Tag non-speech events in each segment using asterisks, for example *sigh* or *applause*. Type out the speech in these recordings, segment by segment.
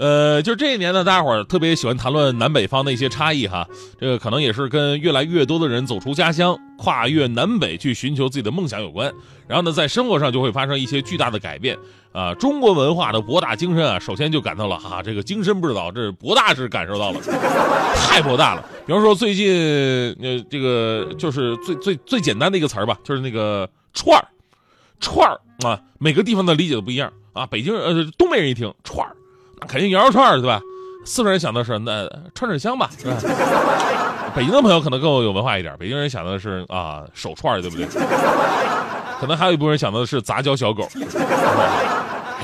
呃，就这一年呢，大家伙儿特别喜欢谈论南北方的一些差异哈，这个可能也是跟越来越多的人走出家乡，跨越南北去寻求自己的梦想有关。然后呢，在生活上就会发生一些巨大的改变啊。中国文化的博大精深啊，首先就感到了哈，这个精深不知道，这博大是感受到了，*laughs* 太博大了。比方说最近呃，这个就是最最最简单的一个词儿吧，就是那个串儿，串儿啊，每个地方的理解都不一样啊。北京呃，东北人一听串儿。肯定羊肉串对吧？四川人想的是那串串香吧，是 *laughs* 吧？北京的朋友可能更有文化一点，北京人想的是啊手串对不对？可能还有一部分人想的是杂交小狗，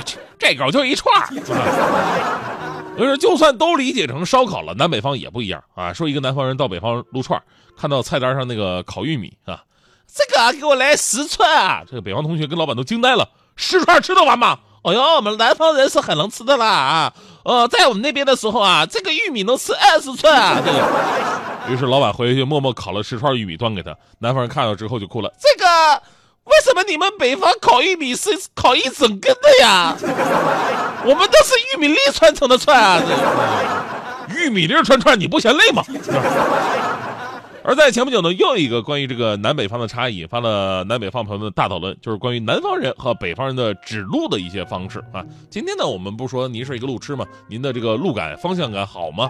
这这狗就一串所以说，就算都理解成烧烤了，南北方也不一样啊。说一个南方人到北方撸串看到菜单上那个烤玉米啊，这个给我来十串啊！这个北方同学跟老板都惊呆了，十串吃得完吗？哎呦，我们南方人是很能吃的啦啊！呃，在我们那边的时候啊，这个玉米能吃二十串啊！这个，于是老板回去默默烤了十串玉米端给他。南方人看到之后就哭了：这个为什么你们北方烤玉米是烤一整根的呀？我们都是玉米粒串成的串啊！这个玉米粒串串，你不嫌累吗？而在前不久呢，又一个关于这个南北方的差异，引发了南北方朋友们的大讨论，就是关于南方人和北方人的指路的一些方式啊。今天呢，我们不说您是一个路痴吗？您的这个路感、方向感好吗？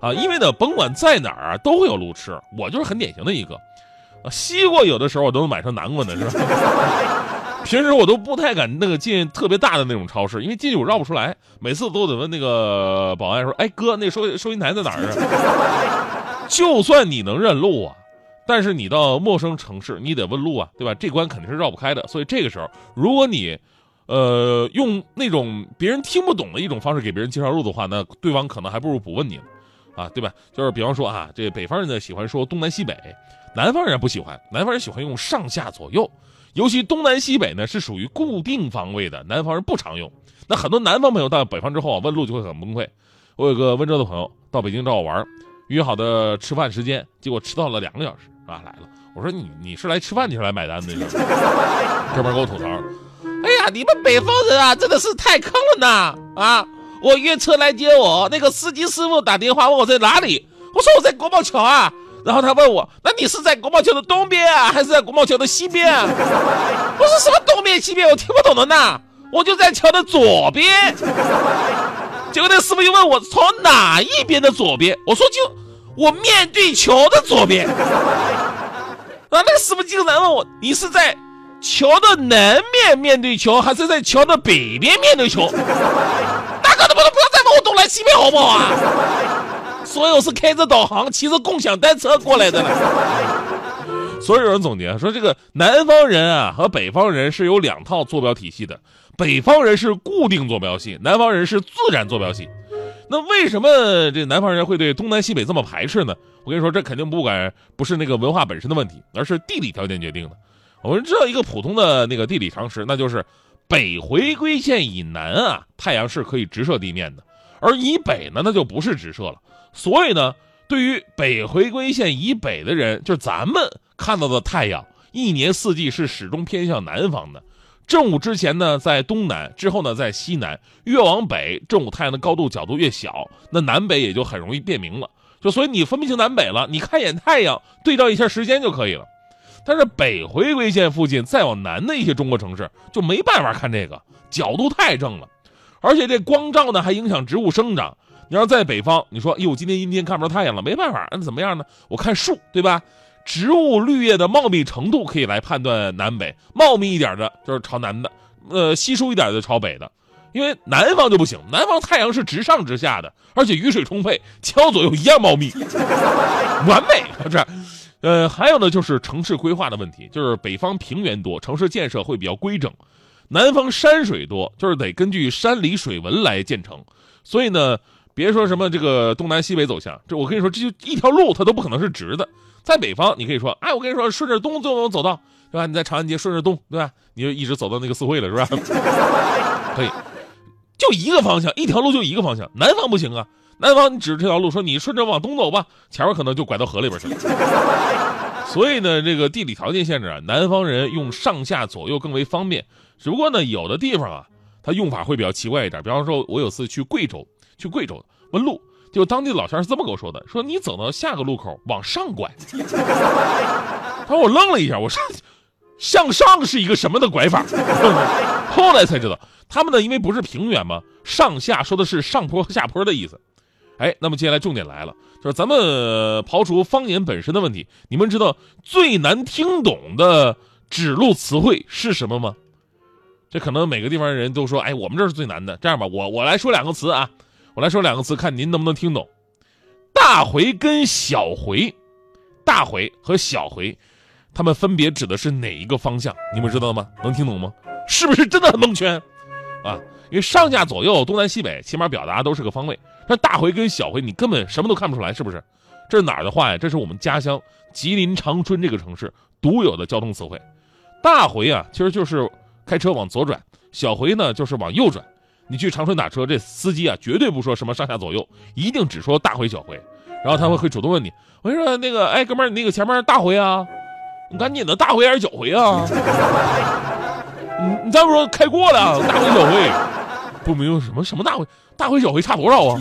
啊，因为呢，甭管在哪儿都会有路痴，我就是很典型的一个。啊，西瓜有的时候我都能买成南瓜呢，是吧？*laughs* 平时我都不太敢那个进特别大的那种超市，因为进去我绕不出来，每次都得问那个保安说：“哎哥，那收收银台在哪儿啊？” *laughs* 就算你能认路啊，但是你到陌生城市，你得问路啊，对吧？这关肯定是绕不开的。所以这个时候，如果你，呃，用那种别人听不懂的一种方式给别人介绍路的话，那对方可能还不如不问你，啊，对吧？就是比方说啊，这北方人呢喜欢说东南西北，南方人不喜欢，南方人喜欢用上下左右，尤其东南西北呢是属于固定方位的，南方人不常用。那很多南方朋友到北方之后啊，问路就会很崩溃。我有个温州的朋友到北京找我玩。约好的吃饭时间，结果迟到了两个小时啊！来了，我说你你是来吃饭，你是来买单的？*laughs* 哥们给我吐槽，哎呀，你们北方人啊，真的是太坑了呢！啊，我约车来接我，那个司机师傅打电话问我在哪里，我说我在国贸桥啊，然后他问我，那你是在国贸桥的东边啊，还是在国贸桥的西边啊？我说什么东边西边，我听不懂的呢，我就在桥的左边。结果那师傅又问我从哪一边的左边，我说就我面对桥的左边。然后那个师傅竟然问我，你是在桥的南面面对桥，还是在桥的北边面对桥？大哥，能不能不要再问我东南西北好不好啊？所以我是开着导航，骑着共享单车过来的了。所以有人总结说，这个南方人啊和北方人是有两套坐标体系的。北方人是固定坐标系，南方人是自然坐标系。那为什么这南方人会对东南西北这么排斥呢？我跟你说，这肯定不管不是那个文化本身的问题，而是地理条件决定的。我们知道一个普通的那个地理常识，那就是北回归线以南啊，太阳是可以直射地面的，而以北呢，那就不是直射了。所以呢，对于北回归线以北的人，就是咱们看到的太阳，一年四季是始终偏向南方的。正午之前呢，在东南；之后呢，在西南。越往北，正午太阳的高度角度越小，那南北也就很容易辨明了。就所以你分不清南北了，你看一眼太阳，对照一下时间就可以了。但是北回归线附近再往南的一些中国城市就没办法看这个角度太正了，而且这光照呢还影响植物生长。你要在北方，你说哟，今天阴天看不着太阳了，没办法，那怎么样呢？我看树，对吧？植物绿叶的茂密程度可以来判断南北，茂密一点的就是朝南的，呃，稀疏一点的朝北的，因为南方就不行，南方太阳是直上直下的，而且雨水充沛，前后左右一样茂密，完美，是不是？呃，还有呢，就是城市规划的问题，就是北方平原多，城市建设会比较规整，南方山水多，就是得根据山里水文来建成，所以呢，别说什么这个东南西北走向，这我跟你说，这就一条路它都不可能是直的。在北方，你可以说，哎，我跟你说，顺着东就能走到，对吧？你在长安街顺着东，对吧？你就一直走到那个四惠了，是吧？*laughs* 可以。就一个方向，一条路就一个方向。南方不行啊，南方你指着这条路说你顺着往东走吧，前面可能就拐到河里边去了。*laughs* 所以呢，这个地理条件限制啊，南方人用上下左右更为方便。只不过呢，有的地方啊，它用法会比较奇怪一点。比方说，我有次去贵州，去贵州问路，就当地老乡是这么跟我说的：说你走到下个路口往上拐。*laughs* 他说我愣了一下，我说向上是一个什么的拐法？后来才知道，他们呢，因为不是平原嘛，上下说的是上坡和下坡的意思。哎，那么接下来重点来了，就是咱们刨除方言本身的问题，你们知道最难听懂的指路词汇是什么吗？这可能每个地方的人都说，哎，我们这是最难的。这样吧，我我来说两个词啊，我来说两个词，看您能不能听懂。大回跟小回，大回和小回，它们分别指的是哪一个方向？你们知道吗？能听懂吗？是不是真的很蒙圈啊？因为上下左右、东南西北，起码表达都是个方位。那大回跟小回，你根本什么都看不出来，是不是？这是哪儿的话呀？这是我们家乡吉林长春这个城市独有的交通词汇。大回啊，其实就是开车往左转；小回呢，就是往右转。你去长春打车，这司机啊，绝对不说什么上下左右，一定只说大回小回。然后他会会主动问你：“我跟你说，那个，哎，哥们儿，你那个前面大回啊？你赶紧的，大回还是小回啊？你你再不说开过了，大回小回。”不明白什么什么大回大回小回差多少啊？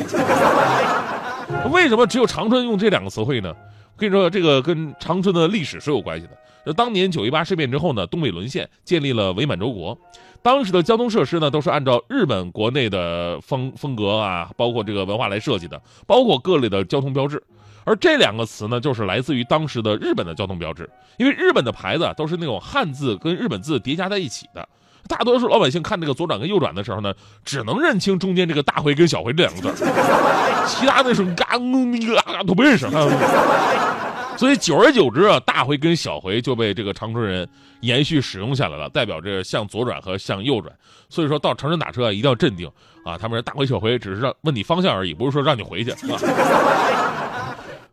为什么只有长春用这两个词汇呢？我跟你说，这个跟长春的历史是有关系的。那当年九一八事变之后呢，东北沦陷，建立了伪满洲国，当时的交通设施呢都是按照日本国内的风风格啊，包括这个文化来设计的，包括各类的交通标志。而这两个词呢，就是来自于当时的日本的交通标志，因为日本的牌子都是那种汉字跟日本字叠加在一起的。大多数老百姓看这个左转跟右转的时候呢，只能认清中间这个大回跟小回这两个字，*laughs* 其他的是嘎那个都不认识。*laughs* 所以久而久之啊，大回跟小回就被这个长春人延续使用下来了，代表着向左转和向右转。所以说到长春打车啊，一定要镇定啊，他们说大回小回只是让问你方向而已，不是说让你回去啊。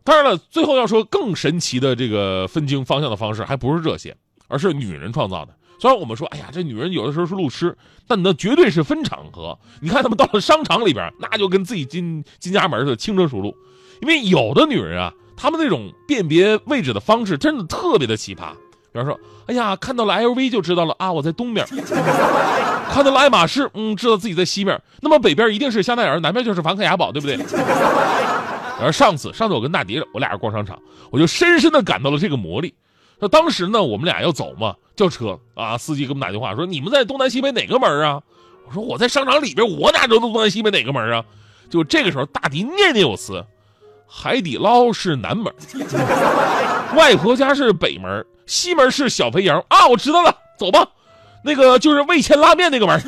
当然了，最后要说更神奇的这个分清方向的方式，还不是这些，而是女人创造的。虽然我们说，哎呀，这女人有的时候是路痴，但那绝对是分场合。你看他们到了商场里边，那就跟自己进进家门似的，轻车熟路。因为有的女人啊，他们那种辨别位置的方式真的特别的奇葩。比方说，哎呀，看到了 LV 就知道了啊，我在东边；*laughs* 看到了爱马仕，嗯，知道自己在西边。那么北边一定是香奈儿，南边就是梵克雅宝，对不对？然后上次，上次我跟大迪，我俩人逛商场，我就深深的感到了这个魔力。那当时呢，我们俩要走嘛，叫车啊，司机给我们打电话说：“你们在东南西北哪个门啊？”我说：“我在商场里边，我哪知道东南西北哪个门啊？”就这个时候，大迪念念有词：“海底捞是南门，外婆家是北门，西门是小肥羊啊！我知道了，走吧，那个就是味千拉面那个门。”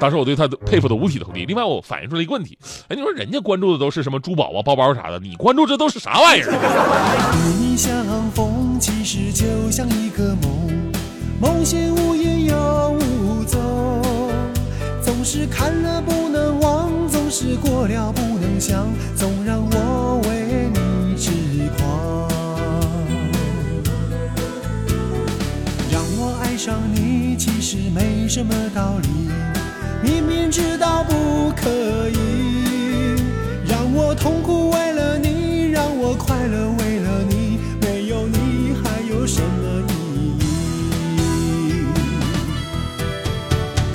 当时我对他佩服的五体投地。另外，我反映出来一个问题：哎，你说人家关注的都是什么珠宝啊、包包啥的，你关注这都是啥玩意儿？与你相逢，其实就像一个梦，梦醒无影又无踪。总是看了不能忘，总是过了不能想，总什么道理。明明知道不可以，让我痛苦为了你，让我快乐为了你，没有你还有什么意义？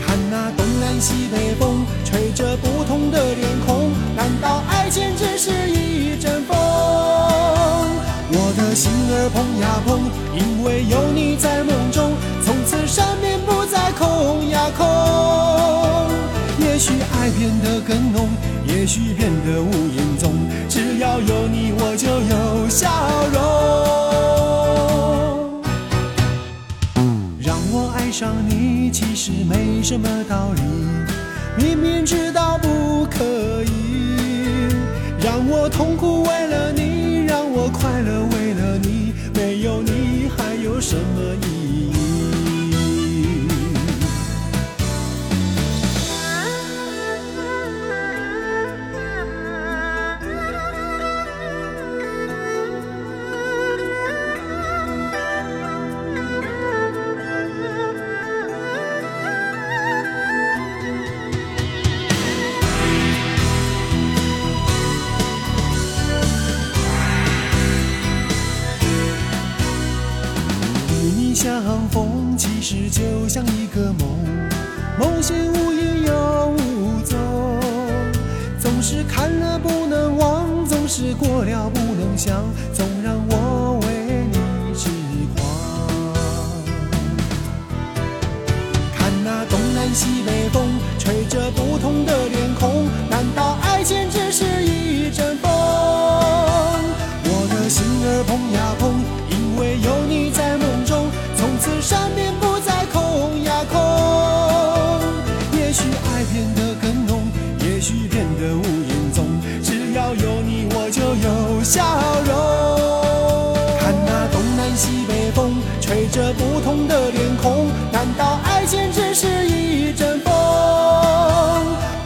看那东南西北许变得无影踪，只要有你，我就有笑容。让我爱上你，其实没什么道理，明明知道不可以，让我痛苦为了你，让我快乐为了你，没有你还有什么意义？就像一个梦，梦醒无影又无踪，总是看了不能忘，总是过了不能想，总让我为你痴狂。看那东南西北风，吹着不同的笑容。看那东南西北风，吹着不同的脸孔，难道爱情只是一阵风？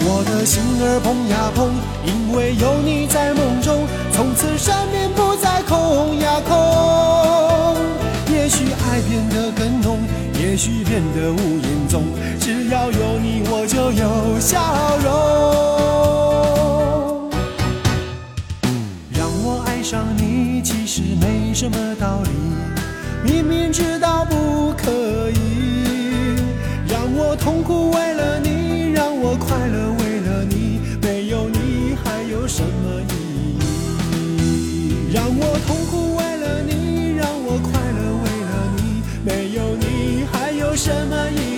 我的心儿碰呀碰，因为有你在梦中，从此善变不再空呀空。也许爱变得更浓，也许变得无影踪，只要有你我就有笑容。爱上你其实没什么道理，明明知道不可以，让我痛苦为了你，让我快乐为了你，没有你还有什么意义？让我痛苦为了你，让我快乐为了你，没有你还有什么意义？